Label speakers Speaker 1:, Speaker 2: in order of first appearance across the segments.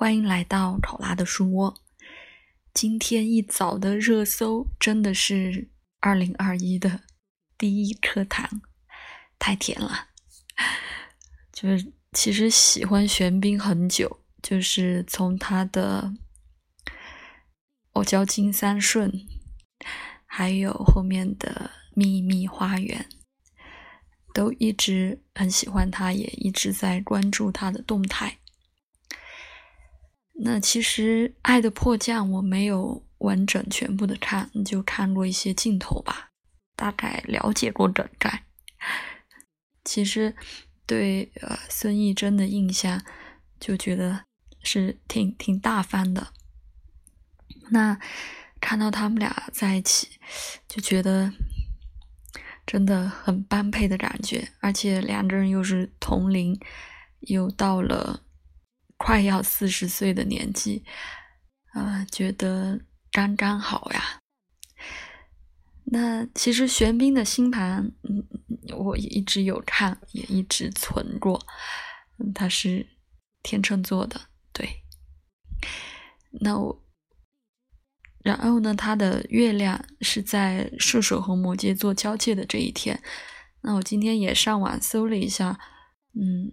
Speaker 1: 欢迎来到考拉的书窝。今天一早的热搜真的是二零二一的第一课堂，太甜了。就是其实喜欢玄彬很久，就是从他的《我叫金三顺》，还有后面的《秘密花园》。都一直很喜欢他，也一直在关注他的动态。那其实《爱的迫降》我没有完整全部的看，就看过一些镜头吧，大概了解过整概。其实对呃孙艺珍的印象，就觉得是挺挺大方的。那看到他们俩在一起，就觉得。真的很般配的感觉，而且两个人又是同龄，又到了快要四十岁的年纪，啊，觉得刚刚好呀。那其实玄彬的星盘，嗯，我也一直有看，也一直存过，他是天秤座的，对。那我。然后呢，他的月亮是在射手和摩羯座交界的这一天。那我今天也上网搜了一下，嗯，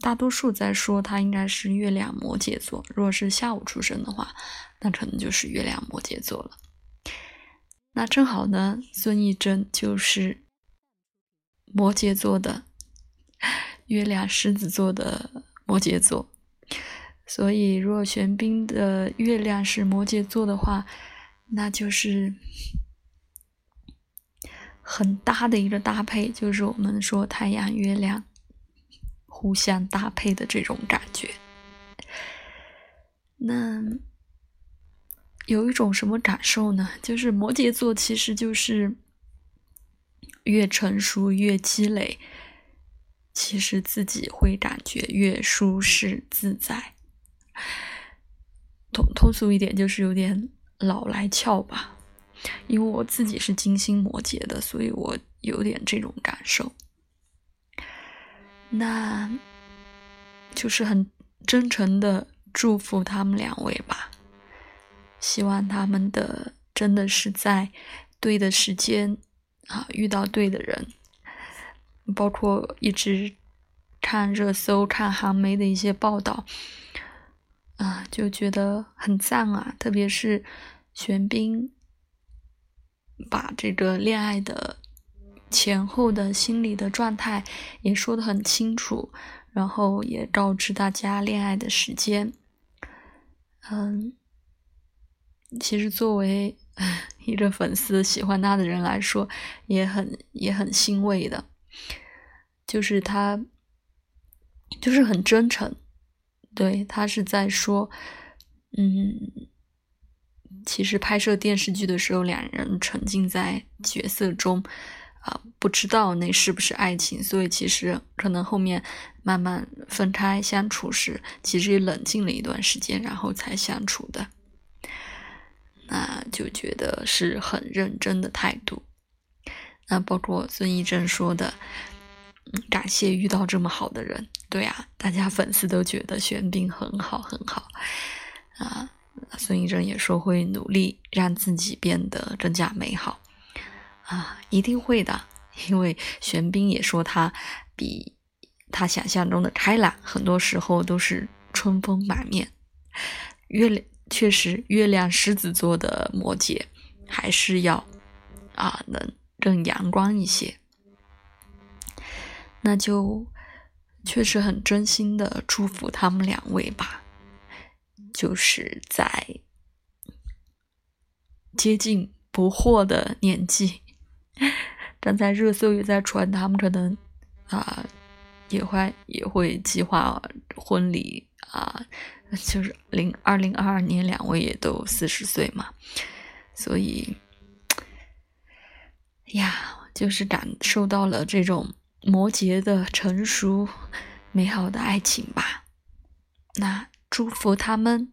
Speaker 1: 大多数在说他应该是月亮摩羯座。如果是下午出生的话，那可能就是月亮摩羯座了。那正好呢，孙艺珍就是摩羯座的月亮狮子座的摩羯座。所以，如果玄彬的月亮是摩羯座的话，那就是很搭的一个搭配，就是我们说太阳、月亮互相搭配的这种感觉。那有一种什么感受呢？就是摩羯座其实就是越成熟、越积累，其实自己会感觉越舒适自在。通通俗一点，就是有点老来俏吧。因为我自己是金星摩羯的，所以我有点这种感受。那就是很真诚的祝福他们两位吧，希望他们的真的是在对的时间啊遇到对的人。包括一直看热搜、看韩媒的一些报道。啊，就觉得很赞啊！特别是玄彬把这个恋爱的前后的心理的状态也说得很清楚，然后也告知大家恋爱的时间。嗯，其实作为 一个粉丝喜欢他的人来说，也很也很欣慰的，就是他就是很真诚。对他是在说，嗯，其实拍摄电视剧的时候，两人沉浸在角色中，啊，不知道那是不是爱情，所以其实可能后面慢慢分开相处时，其实也冷静了一段时间，然后才相处的，那就觉得是很认真的态度。那包括孙艺珍说的。嗯感谢遇到这么好的人，对啊，大家粉丝都觉得玄彬很好很好啊。孙艺珍也说会努力让自己变得更加美好啊，一定会的，因为玄彬也说他比他想象中的开朗，很多时候都是春风满面。月亮确实，月亮狮子座的摩羯还是要啊，能更阳光一些。那就确实很真心的祝福他们两位吧，就是在接近不惑的年纪，刚才热搜也在传，他们可能啊也会也会计划婚礼啊，就是零二零二二年两位也都四十岁嘛，所以呀，就是感受到了这种。摩羯的成熟、美好的爱情吧，那祝福他们。